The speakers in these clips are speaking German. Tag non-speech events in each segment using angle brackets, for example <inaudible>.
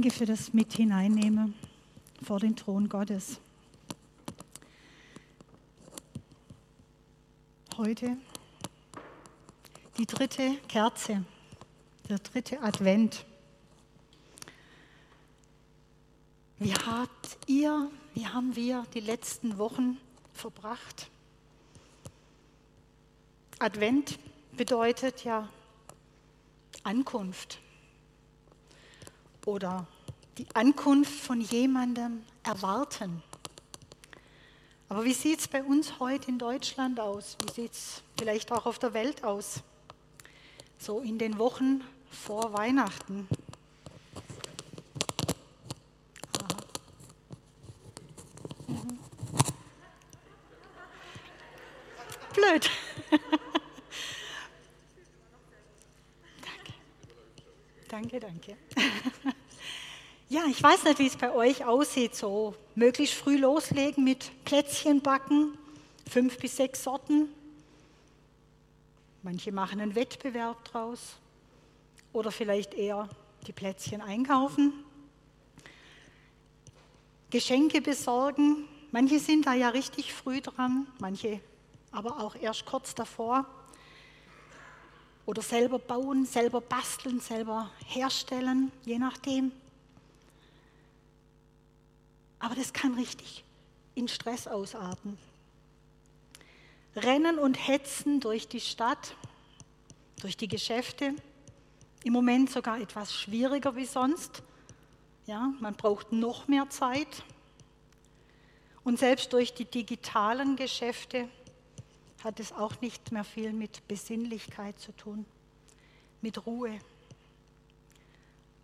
Danke für das Mit hineinnehmen vor den Thron Gottes. Heute die dritte Kerze, der dritte Advent. Wie habt ihr, wie haben wir die letzten Wochen verbracht? Advent bedeutet ja Ankunft oder die Ankunft von jemandem erwarten. Aber wie sieht es bei uns heute in Deutschland aus? Wie sieht es vielleicht auch auf der Welt aus? So in den Wochen vor Weihnachten. Mhm. Blöd. <laughs> danke, danke. <laughs> Ja, ich weiß nicht, wie es bei euch aussieht. So möglichst früh loslegen mit Plätzchen backen, fünf bis sechs Sorten. Manche machen einen Wettbewerb draus oder vielleicht eher die Plätzchen einkaufen. Geschenke besorgen. Manche sind da ja richtig früh dran, manche aber auch erst kurz davor. Oder selber bauen, selber basteln, selber herstellen, je nachdem. Aber das kann richtig in Stress ausarten. Rennen und hetzen durch die Stadt, durch die Geschäfte, im Moment sogar etwas schwieriger wie sonst. Ja, man braucht noch mehr Zeit. Und selbst durch die digitalen Geschäfte hat es auch nicht mehr viel mit Besinnlichkeit zu tun, mit Ruhe.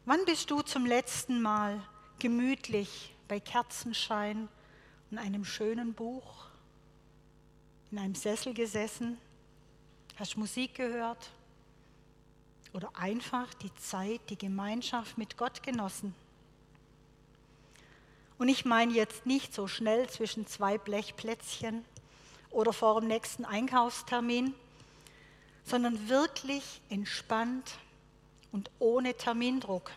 Wann bist du zum letzten Mal gemütlich bei Kerzenschein und einem schönen Buch, in einem Sessel gesessen, hast Musik gehört oder einfach die Zeit, die Gemeinschaft mit Gott genossen. Und ich meine jetzt nicht so schnell zwischen zwei Blechplätzchen oder vor dem nächsten Einkaufstermin, sondern wirklich entspannt und ohne Termindruck.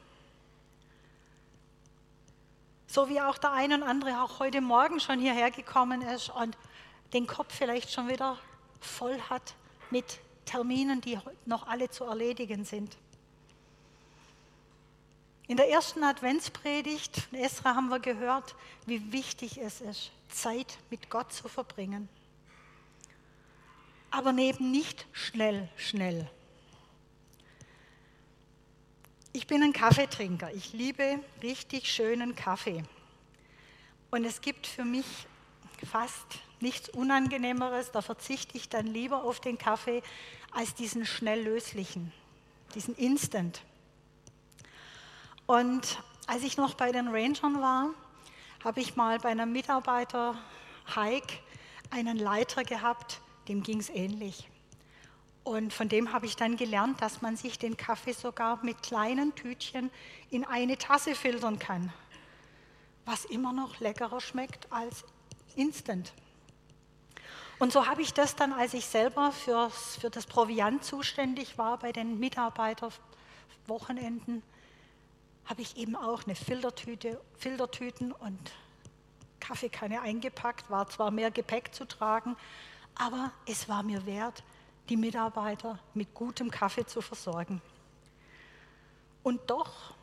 So wie auch der eine und andere auch heute Morgen schon hierher gekommen ist und den Kopf vielleicht schon wieder voll hat mit Terminen, die noch alle zu erledigen sind. In der ersten Adventspredigt von Esra haben wir gehört, wie wichtig es ist, Zeit mit Gott zu verbringen. Aber neben nicht schnell, schnell. Ich bin ein Kaffeetrinker. Ich liebe richtig schönen Kaffee. Und es gibt für mich fast nichts Unangenehmeres, da verzichte ich dann lieber auf den Kaffee als diesen schnell löslichen, diesen Instant. Und als ich noch bei den Rangern war, habe ich mal bei einem Mitarbeiter Hike einen Leiter gehabt, dem ging es ähnlich. Und von dem habe ich dann gelernt, dass man sich den Kaffee sogar mit kleinen Tütchen in eine Tasse filtern kann, was immer noch leckerer schmeckt als Instant. Und so habe ich das dann, als ich selber fürs, für das Proviant zuständig war bei den Mitarbeiterwochenenden, habe ich eben auch eine Filtertüte, Filtertüten und Kaffeekanne eingepackt. War zwar mehr Gepäck zu tragen, aber es war mir wert, die Mitarbeiter mit gutem Kaffee zu versorgen. Und doch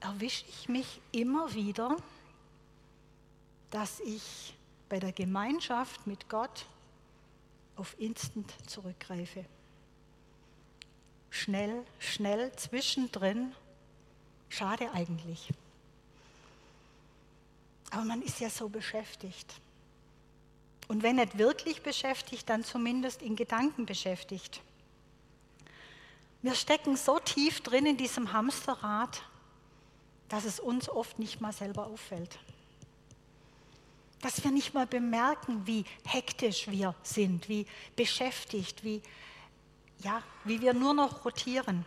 erwische ich mich immer wieder, dass ich bei der Gemeinschaft mit Gott auf Instant zurückgreife. Schnell, schnell, zwischendrin. Schade eigentlich. Aber man ist ja so beschäftigt. Und wenn nicht wirklich beschäftigt, dann zumindest in Gedanken beschäftigt. Wir stecken so tief drin in diesem Hamsterrad, dass es uns oft nicht mal selber auffällt. Dass wir nicht mal bemerken, wie hektisch wir sind, wie beschäftigt, wie, ja, wie wir nur noch rotieren.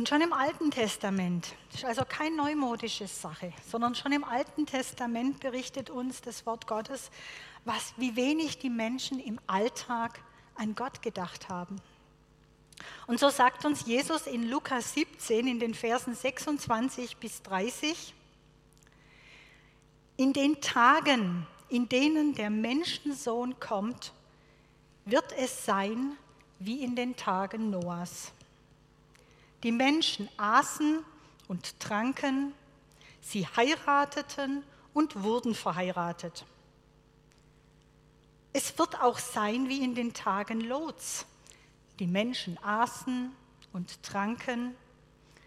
Und schon im Alten Testament, das ist also keine neumodische Sache, sondern schon im Alten Testament berichtet uns das Wort Gottes, was, wie wenig die Menschen im Alltag an Gott gedacht haben. Und so sagt uns Jesus in Lukas 17 in den Versen 26 bis 30, in den Tagen, in denen der Menschensohn kommt, wird es sein wie in den Tagen Noahs. Die Menschen aßen und tranken, sie heirateten und wurden verheiratet. Es wird auch sein wie in den Tagen Lots. Die Menschen aßen und tranken,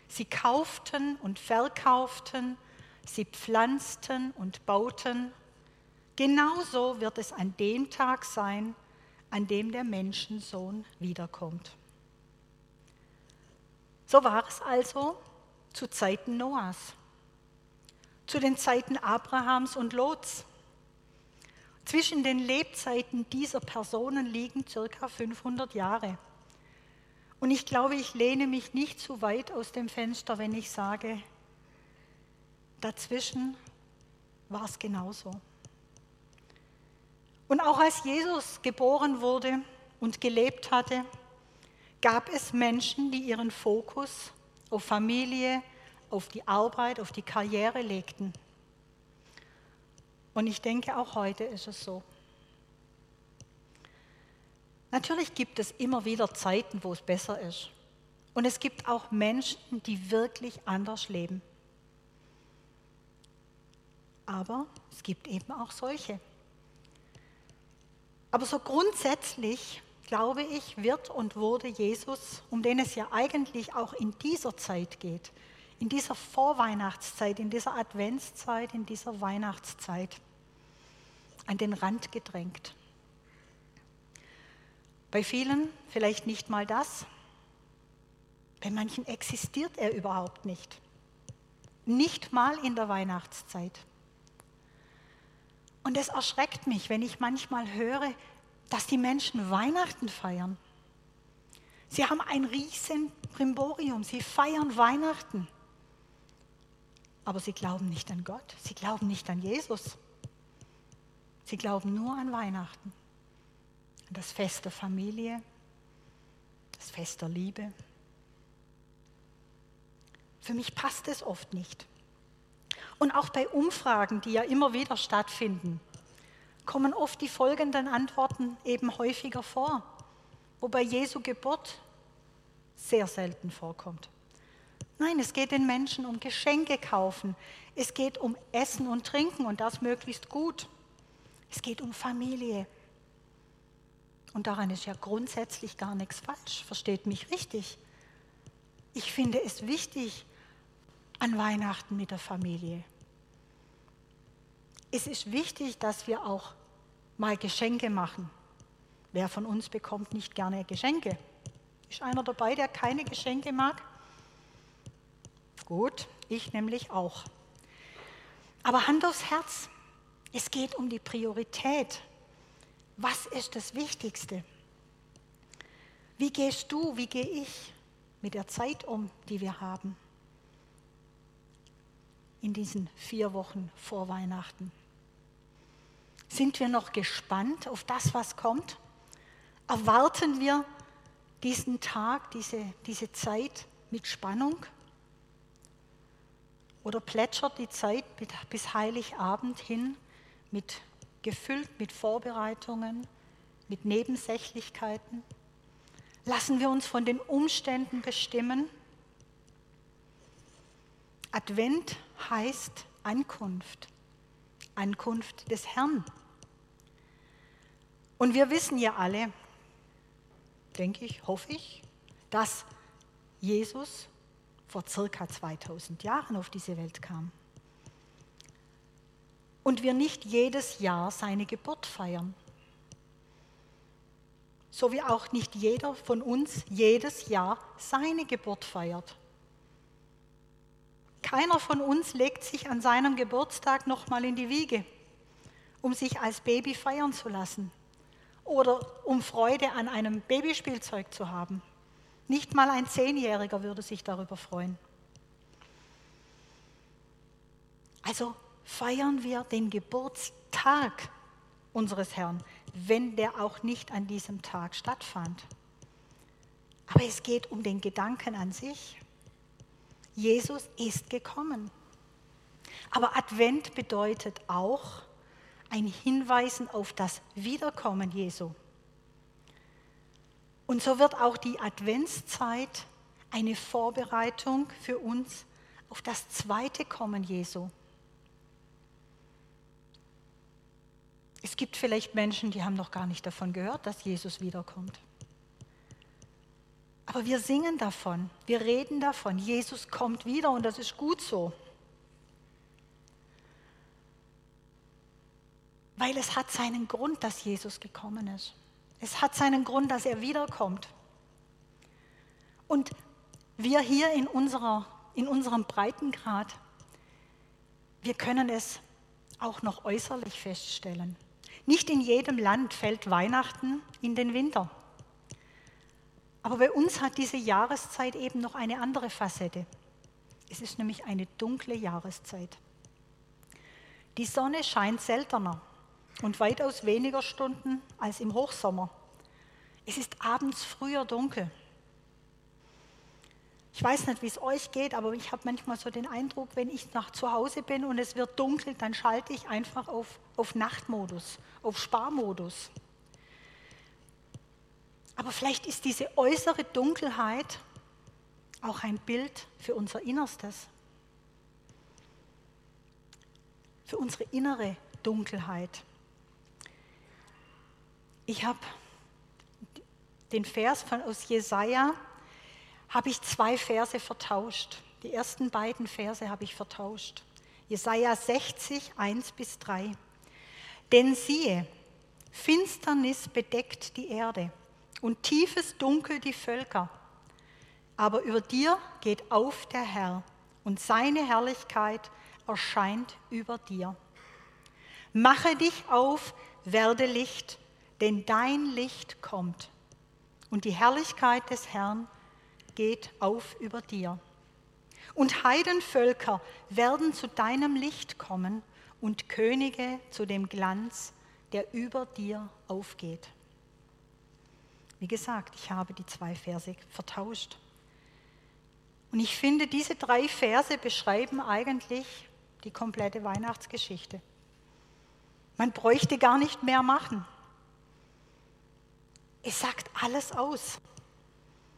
sie kauften und verkauften, sie pflanzten und bauten. Genauso wird es an dem Tag sein, an dem der Menschensohn wiederkommt. So war es also zu Zeiten Noahs, zu den Zeiten Abrahams und Lots. Zwischen den Lebzeiten dieser Personen liegen circa 500 Jahre. Und ich glaube, ich lehne mich nicht zu weit aus dem Fenster, wenn ich sage, dazwischen war es genauso. Und auch als Jesus geboren wurde und gelebt hatte, gab es Menschen, die ihren Fokus auf Familie, auf die Arbeit, auf die Karriere legten. Und ich denke, auch heute ist es so. Natürlich gibt es immer wieder Zeiten, wo es besser ist. Und es gibt auch Menschen, die wirklich anders leben. Aber es gibt eben auch solche. Aber so grundsätzlich, glaube ich, wird und wurde Jesus, um den es ja eigentlich auch in dieser Zeit geht, in dieser Vorweihnachtszeit, in dieser Adventszeit, in dieser Weihnachtszeit, an den Rand gedrängt. Bei vielen vielleicht nicht mal das. Bei manchen existiert er überhaupt nicht. Nicht mal in der Weihnachtszeit. Und es erschreckt mich, wenn ich manchmal höre, dass die Menschen Weihnachten feiern. Sie haben ein riesen Primborium, sie feiern Weihnachten. Aber sie glauben nicht an Gott, sie glauben nicht an Jesus. Sie glauben nur an Weihnachten, an das Fest der Familie, das Fest der Liebe. Für mich passt es oft nicht. Und auch bei Umfragen, die ja immer wieder stattfinden, kommen oft die folgenden Antworten eben häufiger vor, wobei Jesu Geburt sehr selten vorkommt. Nein, es geht den Menschen um Geschenke kaufen. Es geht um Essen und Trinken und das möglichst gut. Es geht um Familie. Und daran ist ja grundsätzlich gar nichts falsch. Versteht mich richtig. Ich finde es wichtig, an Weihnachten mit der Familie. Es ist wichtig, dass wir auch mal Geschenke machen. Wer von uns bekommt nicht gerne Geschenke? Ist einer dabei, der keine Geschenke mag? Gut, ich nämlich auch. Aber Hand aufs Herz, es geht um die Priorität. Was ist das Wichtigste? Wie gehst du, wie gehe ich mit der Zeit um, die wir haben? in diesen vier Wochen vor Weihnachten? Sind wir noch gespannt auf das, was kommt? Erwarten wir diesen Tag, diese, diese Zeit mit Spannung? Oder plätschert die Zeit bis Heiligabend hin mit gefüllt mit Vorbereitungen, mit Nebensächlichkeiten? Lassen wir uns von den Umständen bestimmen? Advent heißt Ankunft, Ankunft des Herrn. Und wir wissen ja alle, denke ich, hoffe ich, dass Jesus vor circa 2000 Jahren auf diese Welt kam. Und wir nicht jedes Jahr seine Geburt feiern. So wie auch nicht jeder von uns jedes Jahr seine Geburt feiert. Keiner von uns legt sich an seinem Geburtstag nochmal in die Wiege, um sich als Baby feiern zu lassen oder um Freude an einem Babyspielzeug zu haben. Nicht mal ein Zehnjähriger würde sich darüber freuen. Also feiern wir den Geburtstag unseres Herrn, wenn der auch nicht an diesem Tag stattfand. Aber es geht um den Gedanken an sich. Jesus ist gekommen. Aber Advent bedeutet auch ein Hinweisen auf das Wiederkommen Jesu. Und so wird auch die Adventszeit eine Vorbereitung für uns auf das zweite Kommen Jesu. Es gibt vielleicht Menschen, die haben noch gar nicht davon gehört, dass Jesus wiederkommt. Aber wir singen davon, wir reden davon, Jesus kommt wieder und das ist gut so. Weil es hat seinen Grund, dass Jesus gekommen ist. Es hat seinen Grund, dass er wiederkommt. Und wir hier in, unserer, in unserem Breitengrad, wir können es auch noch äußerlich feststellen. Nicht in jedem Land fällt Weihnachten in den Winter. Aber bei uns hat diese Jahreszeit eben noch eine andere Facette. Es ist nämlich eine dunkle Jahreszeit. Die Sonne scheint seltener und weitaus weniger Stunden als im Hochsommer. Es ist abends früher dunkel. Ich weiß nicht, wie es euch geht, aber ich habe manchmal so den Eindruck, wenn ich nach zu Hause bin und es wird dunkel, dann schalte ich einfach auf, auf Nachtmodus, auf Sparmodus. Aber vielleicht ist diese äußere Dunkelheit auch ein Bild für unser Innerstes, für unsere innere Dunkelheit. Ich habe den Vers von aus Jesaja, habe ich zwei Verse vertauscht. Die ersten beiden Verse habe ich vertauscht. Jesaja 60, 1 bis 3. Denn siehe, Finsternis bedeckt die Erde und tiefes Dunkel die Völker. Aber über dir geht auf der Herr und seine Herrlichkeit erscheint über dir. Mache dich auf, werde Licht, denn dein Licht kommt und die Herrlichkeit des Herrn geht auf über dir. Und Heidenvölker werden zu deinem Licht kommen und Könige zu dem Glanz, der über dir aufgeht. Wie gesagt, ich habe die zwei Verse vertauscht. Und ich finde, diese drei Verse beschreiben eigentlich die komplette Weihnachtsgeschichte. Man bräuchte gar nicht mehr machen. Es sagt alles aus.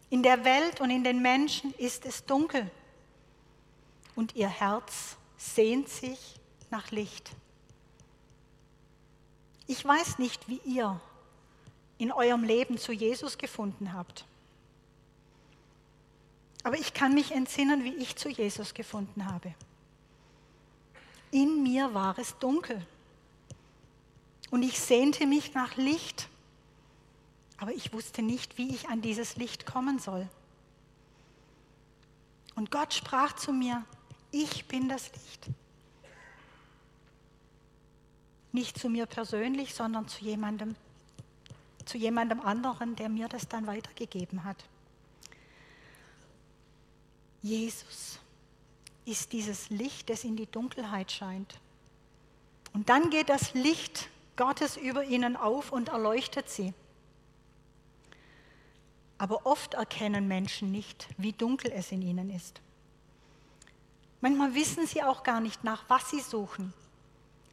In der Welt und in den Menschen ist es dunkel und ihr Herz sehnt sich nach Licht. Ich weiß nicht, wie ihr in eurem Leben zu Jesus gefunden habt. Aber ich kann mich entsinnen, wie ich zu Jesus gefunden habe. In mir war es dunkel und ich sehnte mich nach Licht, aber ich wusste nicht, wie ich an dieses Licht kommen soll. Und Gott sprach zu mir, ich bin das Licht. Nicht zu mir persönlich, sondern zu jemandem, zu jemandem anderen, der mir das dann weitergegeben hat. Jesus ist dieses Licht, das in die Dunkelheit scheint. Und dann geht das Licht Gottes über ihnen auf und erleuchtet sie. Aber oft erkennen Menschen nicht, wie dunkel es in ihnen ist. Manchmal wissen sie auch gar nicht, nach was sie suchen.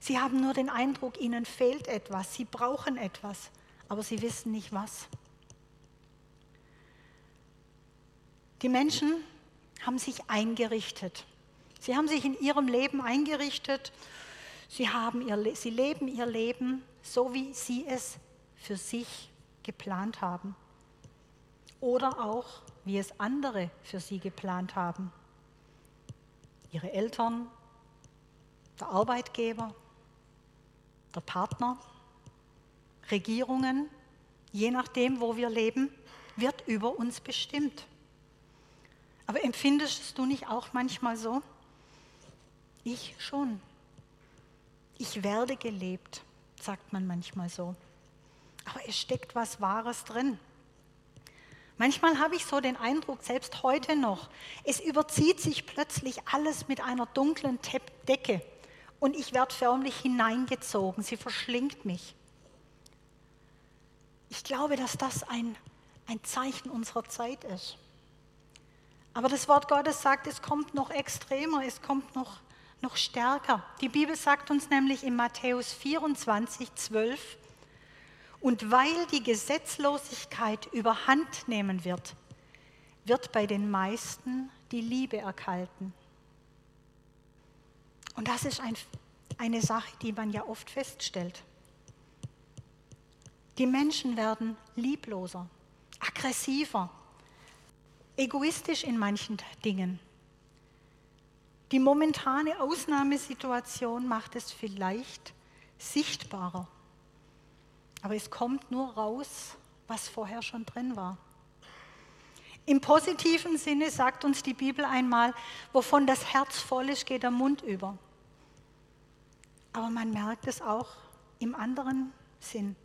Sie haben nur den Eindruck, ihnen fehlt etwas, sie brauchen etwas aber sie wissen nicht was. Die Menschen haben sich eingerichtet. Sie haben sich in ihrem Leben eingerichtet. Sie, haben ihr, sie leben ihr Leben so, wie sie es für sich geplant haben. Oder auch, wie es andere für sie geplant haben. Ihre Eltern, der Arbeitgeber, der Partner. Regierungen, je nachdem, wo wir leben, wird über uns bestimmt. Aber empfindest du nicht auch manchmal so? Ich schon. Ich werde gelebt, sagt man manchmal so. Aber es steckt was Wahres drin. Manchmal habe ich so den Eindruck, selbst heute noch, es überzieht sich plötzlich alles mit einer dunklen Decke und ich werde förmlich hineingezogen, sie verschlingt mich. Ich glaube, dass das ein, ein Zeichen unserer Zeit ist. Aber das Wort Gottes sagt, es kommt noch extremer, es kommt noch, noch stärker. Die Bibel sagt uns nämlich in Matthäus 24, 12, und weil die Gesetzlosigkeit überhand nehmen wird, wird bei den meisten die Liebe erkalten. Und das ist ein, eine Sache, die man ja oft feststellt. Die Menschen werden liebloser, aggressiver, egoistisch in manchen Dingen. Die momentane Ausnahmesituation macht es vielleicht sichtbarer. Aber es kommt nur raus, was vorher schon drin war. Im positiven Sinne sagt uns die Bibel einmal, wovon das Herz voll ist, geht der Mund über. Aber man merkt es auch im anderen Sinn.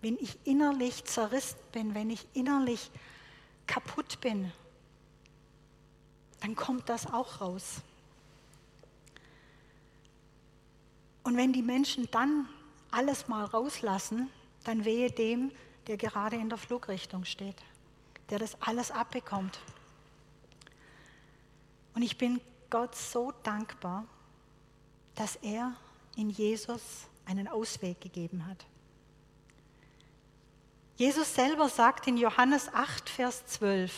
Wenn ich innerlich zerrissen bin, wenn ich innerlich kaputt bin, dann kommt das auch raus. Und wenn die Menschen dann alles mal rauslassen, dann wehe dem, der gerade in der Flugrichtung steht, der das alles abbekommt. Und ich bin Gott so dankbar, dass er in Jesus einen Ausweg gegeben hat. Jesus selber sagt in Johannes 8, Vers 12,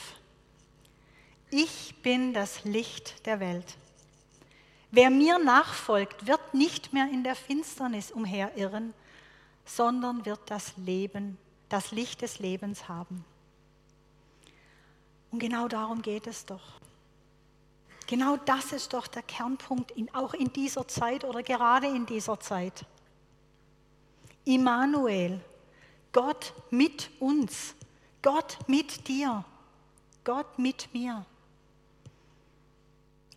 ich bin das Licht der Welt. Wer mir nachfolgt, wird nicht mehr in der Finsternis umherirren, sondern wird das Leben, das Licht des Lebens haben. Und genau darum geht es doch. Genau das ist doch der Kernpunkt, in, auch in dieser Zeit oder gerade in dieser Zeit. Immanuel, Gott mit uns, Gott mit dir, Gott mit mir.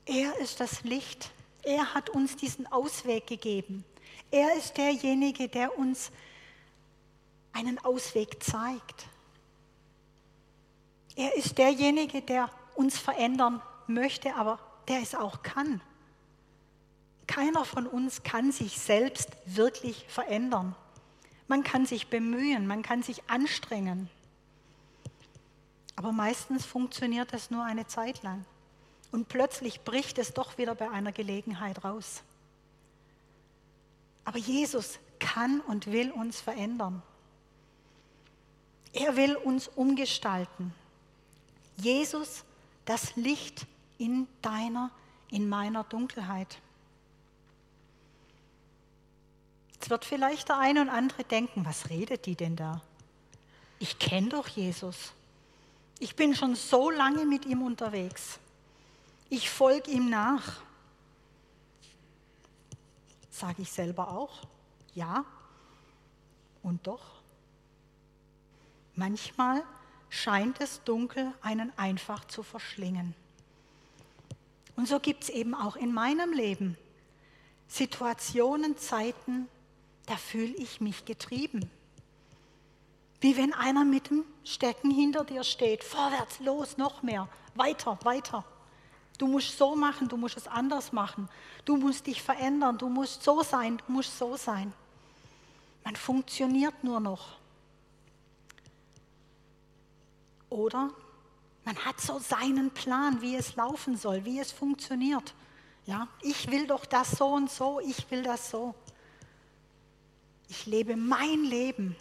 Er ist das Licht. Er hat uns diesen Ausweg gegeben. Er ist derjenige, der uns einen Ausweg zeigt. Er ist derjenige, der uns verändern möchte, aber der es auch kann. Keiner von uns kann sich selbst wirklich verändern. Man kann sich bemühen, man kann sich anstrengen. Aber meistens funktioniert das nur eine Zeit lang. Und plötzlich bricht es doch wieder bei einer Gelegenheit raus. Aber Jesus kann und will uns verändern. Er will uns umgestalten. Jesus, das Licht in deiner, in meiner Dunkelheit. Jetzt wird vielleicht der eine und andere denken, was redet die denn da? Ich kenne doch Jesus. Ich bin schon so lange mit ihm unterwegs. Ich folge ihm nach. Sage ich selber auch? Ja. Und doch. Manchmal scheint es dunkel einen einfach zu verschlingen. Und so gibt es eben auch in meinem Leben Situationen, Zeiten, da fühle ich mich getrieben. Wie wenn einer mit dem Stecken hinter dir steht. Vorwärts, los, noch mehr. Weiter, weiter. Du musst so machen, du musst es anders machen. Du musst dich verändern, du musst so sein, du musst so sein. Man funktioniert nur noch. Oder man hat so seinen Plan, wie es laufen soll, wie es funktioniert. Ja, ich will doch das so und so, ich will das so. Ich lebe mein Leben.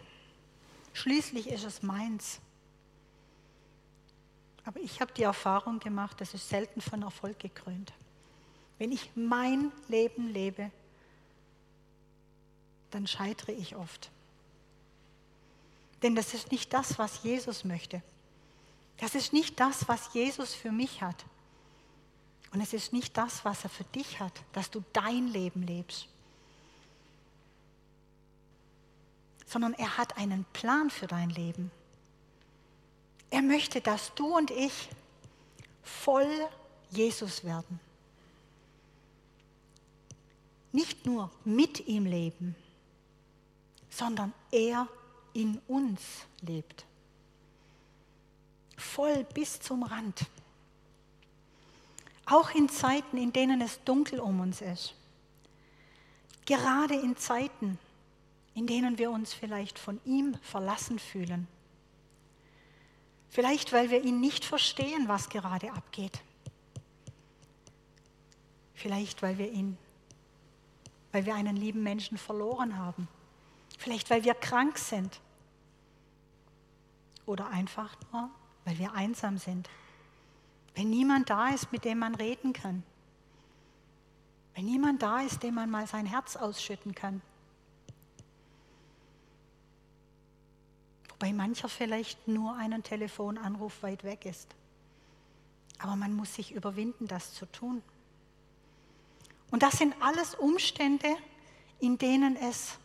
Schließlich ist es meins. Aber ich habe die Erfahrung gemacht, das ist selten von Erfolg gekrönt. Wenn ich mein Leben lebe, dann scheitere ich oft. Denn das ist nicht das, was Jesus möchte. Das ist nicht das, was Jesus für mich hat. Und es ist nicht das, was er für dich hat, dass du dein Leben lebst. sondern er hat einen Plan für dein Leben. Er möchte, dass du und ich voll Jesus werden. Nicht nur mit ihm leben, sondern er in uns lebt. Voll bis zum Rand. Auch in Zeiten, in denen es dunkel um uns ist. Gerade in Zeiten, in denen wir uns vielleicht von ihm verlassen fühlen. Vielleicht, weil wir ihn nicht verstehen, was gerade abgeht. Vielleicht, weil wir ihn, weil wir einen lieben Menschen verloren haben. Vielleicht, weil wir krank sind. Oder einfach nur, weil wir einsam sind. Wenn niemand da ist, mit dem man reden kann. Wenn niemand da ist, dem man mal sein Herz ausschütten kann. Wobei mancher vielleicht nur einen Telefonanruf weit weg ist. Aber man muss sich überwinden, das zu tun. Und das sind alles Umstände, in denen es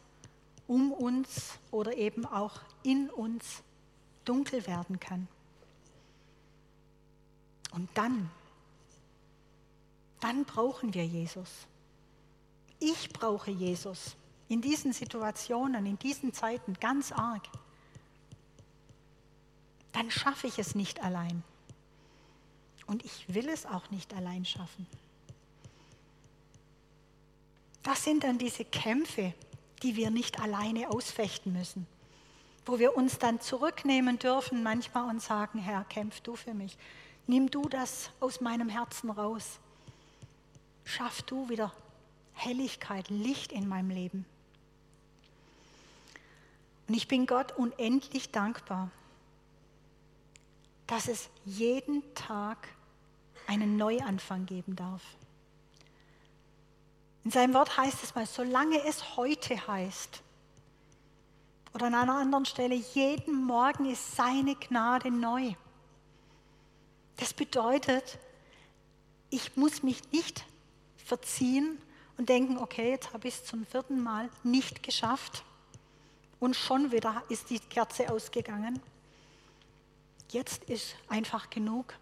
um uns oder eben auch in uns dunkel werden kann. Und dann, dann brauchen wir Jesus. Ich brauche Jesus in diesen Situationen, in diesen Zeiten ganz arg. Dann schaffe ich es nicht allein. Und ich will es auch nicht allein schaffen. Das sind dann diese Kämpfe, die wir nicht alleine ausfechten müssen, wo wir uns dann zurücknehmen dürfen manchmal und sagen, Herr, kämpf du für mich. Nimm du das aus meinem Herzen raus. Schaff du wieder Helligkeit, Licht in meinem Leben. Und ich bin Gott unendlich dankbar, dass es jeden Tag einen Neuanfang geben darf. In seinem Wort heißt es mal, solange es heute heißt, oder an einer anderen Stelle, jeden Morgen ist seine Gnade neu. Das bedeutet, ich muss mich nicht verziehen und denken, okay, jetzt habe ich es zum vierten Mal nicht geschafft und schon wieder ist die Kerze ausgegangen. Jetzt ist einfach genug.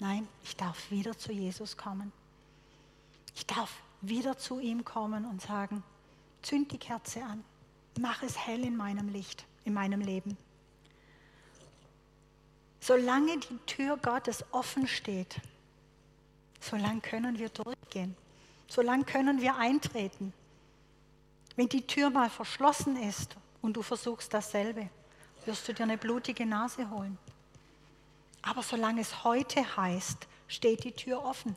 Nein, ich darf wieder zu Jesus kommen. Ich darf wieder zu ihm kommen und sagen, zünd die Kerze an, mach es hell in meinem Licht, in meinem Leben. Solange die Tür Gottes offen steht, solange können wir durchgehen, solange können wir eintreten. Wenn die Tür mal verschlossen ist und du versuchst dasselbe, wirst du dir eine blutige Nase holen. Aber solange es heute heißt, steht die Tür offen.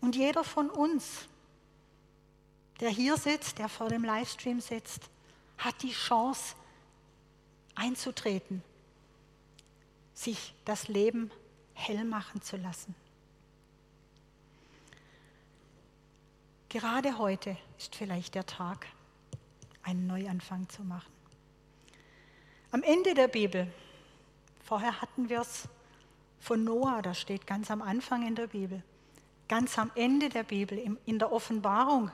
Und jeder von uns, der hier sitzt, der vor dem Livestream sitzt, hat die Chance einzutreten, sich das Leben hell machen zu lassen. Gerade heute ist vielleicht der Tag, einen Neuanfang zu machen. Am Ende der Bibel, vorher hatten wir es von Noah, das steht ganz am Anfang in der Bibel, ganz am Ende der Bibel, in der Offenbarung,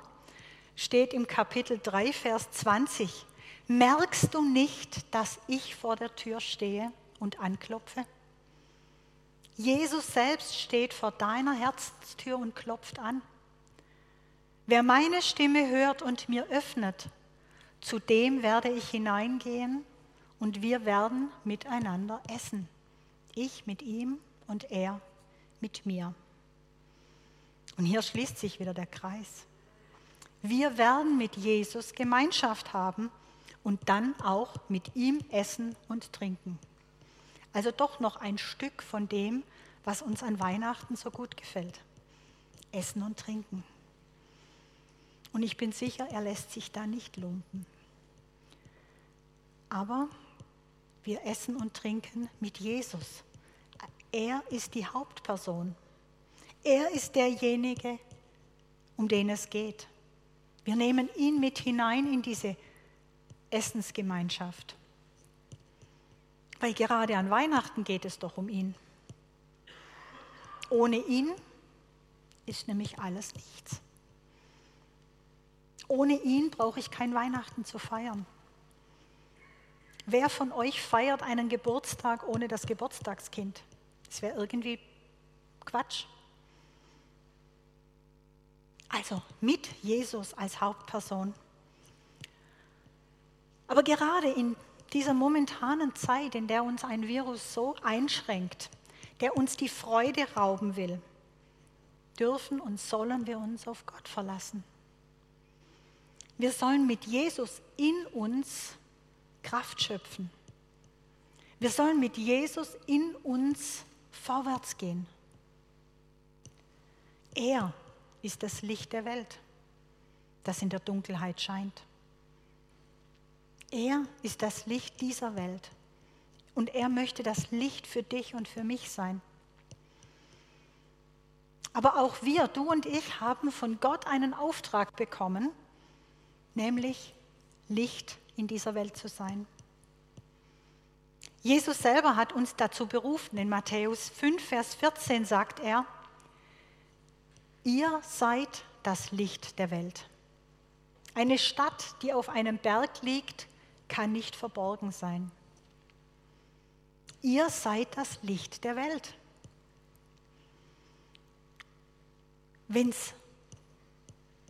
steht im Kapitel 3, Vers 20, merkst du nicht, dass ich vor der Tür stehe und anklopfe? Jesus selbst steht vor deiner Herztür und klopft an. Wer meine Stimme hört und mir öffnet, zu dem werde ich hineingehen und wir werden miteinander essen. Ich mit ihm und er mit mir. Und hier schließt sich wieder der Kreis. Wir werden mit Jesus Gemeinschaft haben und dann auch mit ihm essen und trinken. Also doch noch ein Stück von dem, was uns an Weihnachten so gut gefällt. Essen und trinken. Und ich bin sicher, er lässt sich da nicht lumpen. Aber wir essen und trinken mit Jesus. Er ist die Hauptperson. Er ist derjenige, um den es geht. Wir nehmen ihn mit hinein in diese Essensgemeinschaft. Weil gerade an Weihnachten geht es doch um ihn. Ohne ihn ist nämlich alles nichts. Ohne ihn brauche ich kein Weihnachten zu feiern. Wer von euch feiert einen Geburtstag ohne das Geburtstagskind? Das wäre irgendwie Quatsch. Also mit Jesus als Hauptperson. Aber gerade in dieser momentanen Zeit, in der uns ein Virus so einschränkt, der uns die Freude rauben will, dürfen und sollen wir uns auf Gott verlassen. Wir sollen mit Jesus in uns Kraft schöpfen. Wir sollen mit Jesus in uns vorwärts gehen. Er ist das Licht der Welt, das in der Dunkelheit scheint. Er ist das Licht dieser Welt und er möchte das Licht für dich und für mich sein. Aber auch wir, du und ich, haben von Gott einen Auftrag bekommen, nämlich Licht in dieser Welt zu sein. Jesus selber hat uns dazu berufen. In Matthäus 5, Vers 14 sagt er, ihr seid das Licht der Welt. Eine Stadt, die auf einem Berg liegt, kann nicht verborgen sein. Ihr seid das Licht der Welt. wenn es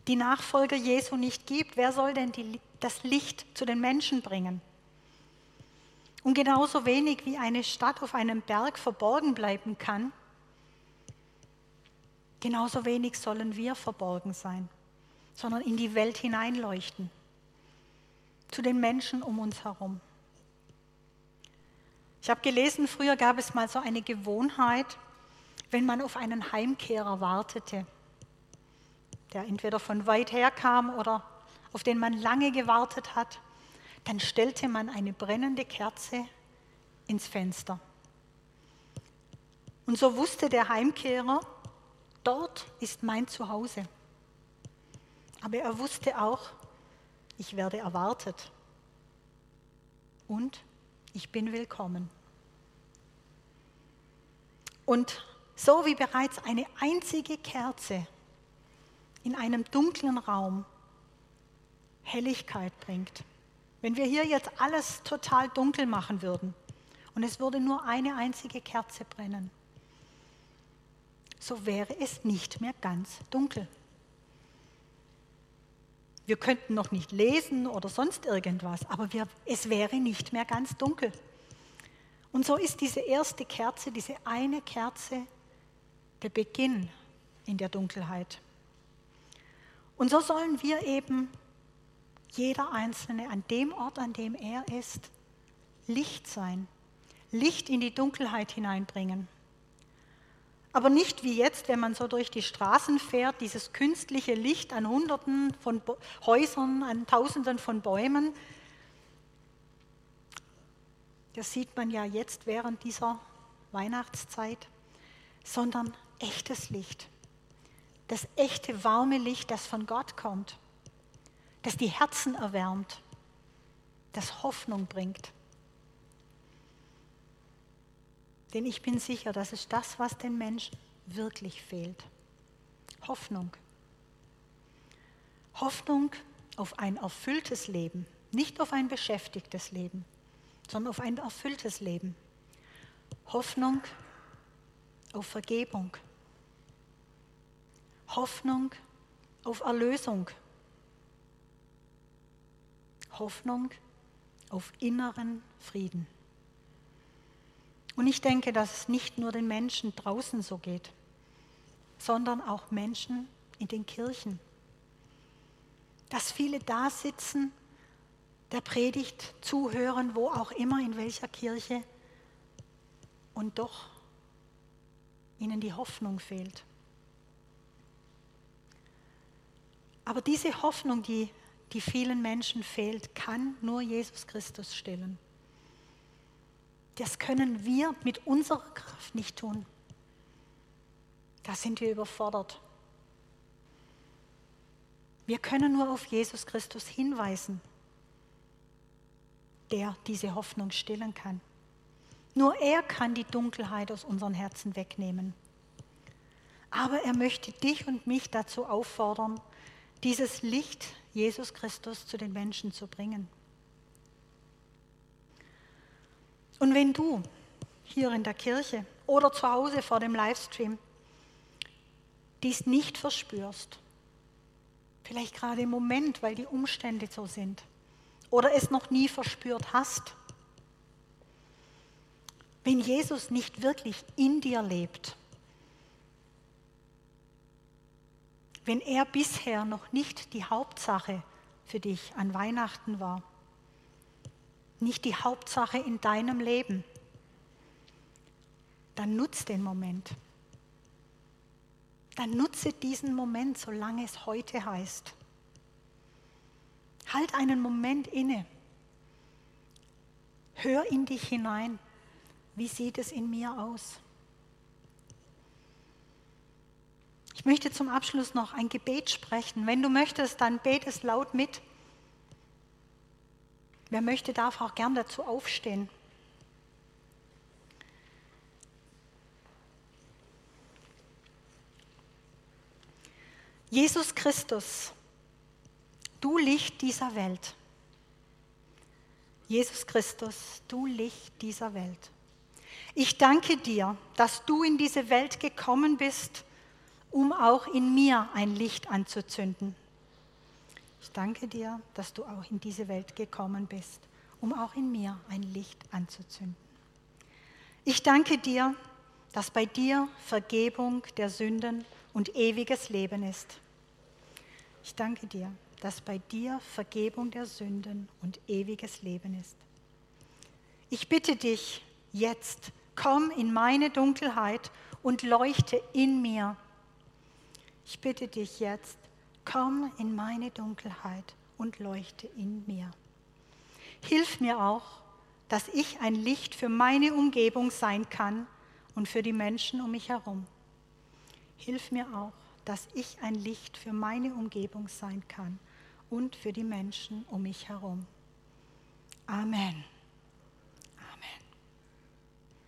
die Nachfolger Jesu nicht gibt, wer soll denn die, das Licht zu den Menschen bringen? Und genauso wenig wie eine Stadt auf einem Berg verborgen bleiben kann, genauso wenig sollen wir verborgen sein, sondern in die Welt hineinleuchten, zu den Menschen um uns herum. Ich habe gelesen, früher gab es mal so eine Gewohnheit, wenn man auf einen Heimkehrer wartete der entweder von weit her kam oder auf den man lange gewartet hat, dann stellte man eine brennende Kerze ins Fenster. Und so wusste der Heimkehrer, dort ist mein Zuhause. Aber er wusste auch, ich werde erwartet und ich bin willkommen. Und so wie bereits eine einzige Kerze in einem dunklen Raum Helligkeit bringt. Wenn wir hier jetzt alles total dunkel machen würden und es würde nur eine einzige Kerze brennen, so wäre es nicht mehr ganz dunkel. Wir könnten noch nicht lesen oder sonst irgendwas, aber wir, es wäre nicht mehr ganz dunkel. Und so ist diese erste Kerze, diese eine Kerze, der Beginn in der Dunkelheit. Und so sollen wir eben, jeder Einzelne an dem Ort, an dem er ist, Licht sein, Licht in die Dunkelheit hineinbringen. Aber nicht wie jetzt, wenn man so durch die Straßen fährt, dieses künstliche Licht an Hunderten von Häusern, an Tausenden von Bäumen. Das sieht man ja jetzt während dieser Weihnachtszeit, sondern echtes Licht das echte warme Licht, das von Gott kommt, das die Herzen erwärmt, das Hoffnung bringt. Denn ich bin sicher, das ist das, was den Menschen wirklich fehlt. Hoffnung. Hoffnung auf ein erfülltes Leben, nicht auf ein beschäftigtes Leben, sondern auf ein erfülltes Leben. Hoffnung auf Vergebung, Hoffnung auf Erlösung. Hoffnung auf inneren Frieden. Und ich denke, dass es nicht nur den Menschen draußen so geht, sondern auch Menschen in den Kirchen. Dass viele da sitzen, der Predigt zuhören, wo auch immer, in welcher Kirche, und doch ihnen die Hoffnung fehlt. Aber diese Hoffnung, die, die vielen Menschen fehlt, kann nur Jesus Christus stillen. Das können wir mit unserer Kraft nicht tun. Da sind wir überfordert. Wir können nur auf Jesus Christus hinweisen, der diese Hoffnung stillen kann. Nur er kann die Dunkelheit aus unseren Herzen wegnehmen. Aber er möchte dich und mich dazu auffordern, dieses Licht Jesus Christus zu den Menschen zu bringen. Und wenn du hier in der Kirche oder zu Hause vor dem Livestream dies nicht verspürst, vielleicht gerade im Moment, weil die Umstände so sind, oder es noch nie verspürt hast, wenn Jesus nicht wirklich in dir lebt, wenn er bisher noch nicht die Hauptsache für dich an Weihnachten war, nicht die Hauptsache in deinem Leben, dann nutze den Moment. Dann nutze diesen Moment, solange es heute heißt. Halt einen Moment inne. Hör in dich hinein. Wie sieht es in mir aus? Ich möchte zum Abschluss noch ein Gebet sprechen. Wenn du möchtest, dann bete es laut mit. Wer möchte, darf auch gern dazu aufstehen. Jesus Christus, du Licht dieser Welt. Jesus Christus, du Licht dieser Welt. Ich danke dir, dass du in diese Welt gekommen bist, um auch in mir ein Licht anzuzünden. Ich danke dir, dass du auch in diese Welt gekommen bist, um auch in mir ein Licht anzuzünden. Ich danke dir, dass bei dir Vergebung der Sünden und ewiges Leben ist. Ich danke dir, dass bei dir Vergebung der Sünden und ewiges Leben ist. Ich bitte dich jetzt, komm in meine Dunkelheit und leuchte in mir. Ich bitte dich jetzt, komm in meine Dunkelheit und leuchte in mir. Hilf mir auch, dass ich ein Licht für meine Umgebung sein kann und für die Menschen um mich herum. Hilf mir auch, dass ich ein Licht für meine Umgebung sein kann und für die Menschen um mich herum. Amen.